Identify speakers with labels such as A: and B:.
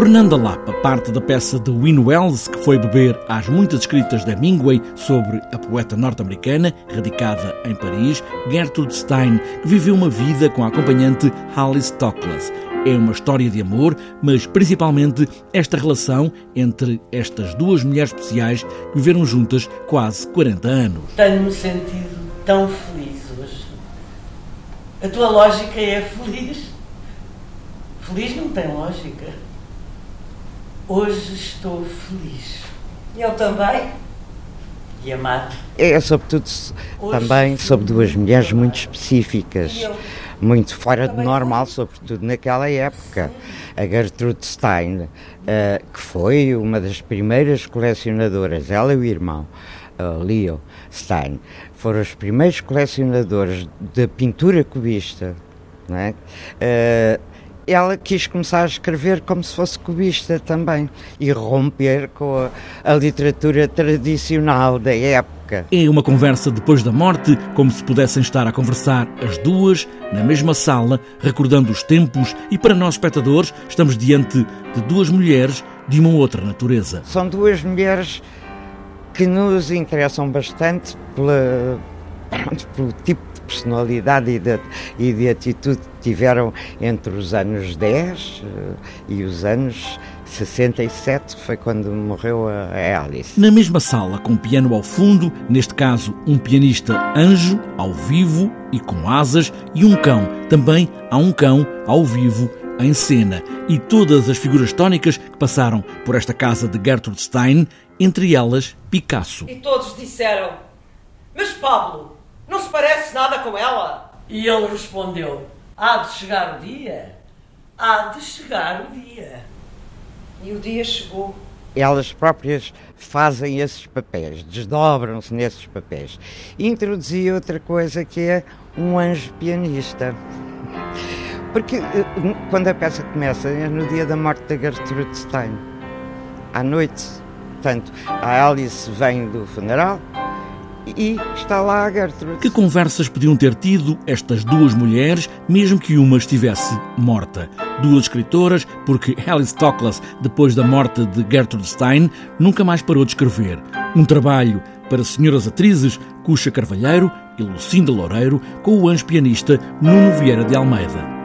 A: Fernanda Lapa parte da peça de Win Wells, que foi beber às muitas escritas de Hemingway sobre a poeta norte-americana, radicada em Paris, Gertrude Stein, que viveu uma vida com a acompanhante Alice Toklas. É uma história de amor, mas principalmente esta relação entre estas duas mulheres especiais que viveram juntas quase 40 anos.
B: Tenho-me sentido tão feliz hoje. A tua lógica é feliz. Feliz não tem lógica. Hoje estou feliz.
C: Eu também.
B: E amado.
D: É sobretudo também sobre duas mulheres muito específicas, muito fora do normal, sobretudo naquela época. A Gertrude Stein, uh, que foi uma das primeiras colecionadoras, ela e o irmão, uh, Leo Stein, foram os primeiros colecionadores da pintura cubista. Não é? Uh, ela quis começar a escrever como se fosse cubista também e romper com a, a, literatura tradicional da época.
A: É uma conversa depois da morte, como se pudessem estar a conversar as duas na mesma sala, recordando os tempos, e para nós espectadores, estamos diante de duas mulheres de uma outra natureza.
D: São duas mulheres que nos interessam bastante pela, pelo tipo personalidade e de, e de atitude que tiveram entre os anos 10 eh, e os anos 67, foi quando morreu a Alice.
A: Na mesma sala, com piano ao fundo, neste caso um pianista anjo, ao vivo e com asas, e um cão. Também há um cão ao vivo em cena. E todas as figuras tónicas que passaram por esta casa de Gertrude Stein, entre elas Picasso.
C: E todos disseram: Mas Pablo, nada com ela?
B: E ele respondeu: Há de chegar o dia. Há de chegar o dia.
C: E o dia chegou.
D: Elas próprias fazem esses papéis, desdobram-se nesses papéis. Introduzi outra coisa que é um anjo pianista. Porque eh, quando a peça começa é no dia da morte da Gertrude Stein. À noite, portanto, a Alice vem do funeral, e está lá a Gertrude.
A: Que conversas podiam ter tido estas duas mulheres, mesmo que uma estivesse morta? Duas escritoras, porque Alice Toklas, depois da morte de Gertrude Stein, nunca mais parou de escrever. Um trabalho para senhoras atrizes, Cuxa Carvalheiro e Lucinda Loureiro, com o anjo pianista Nuno Vieira de Almeida.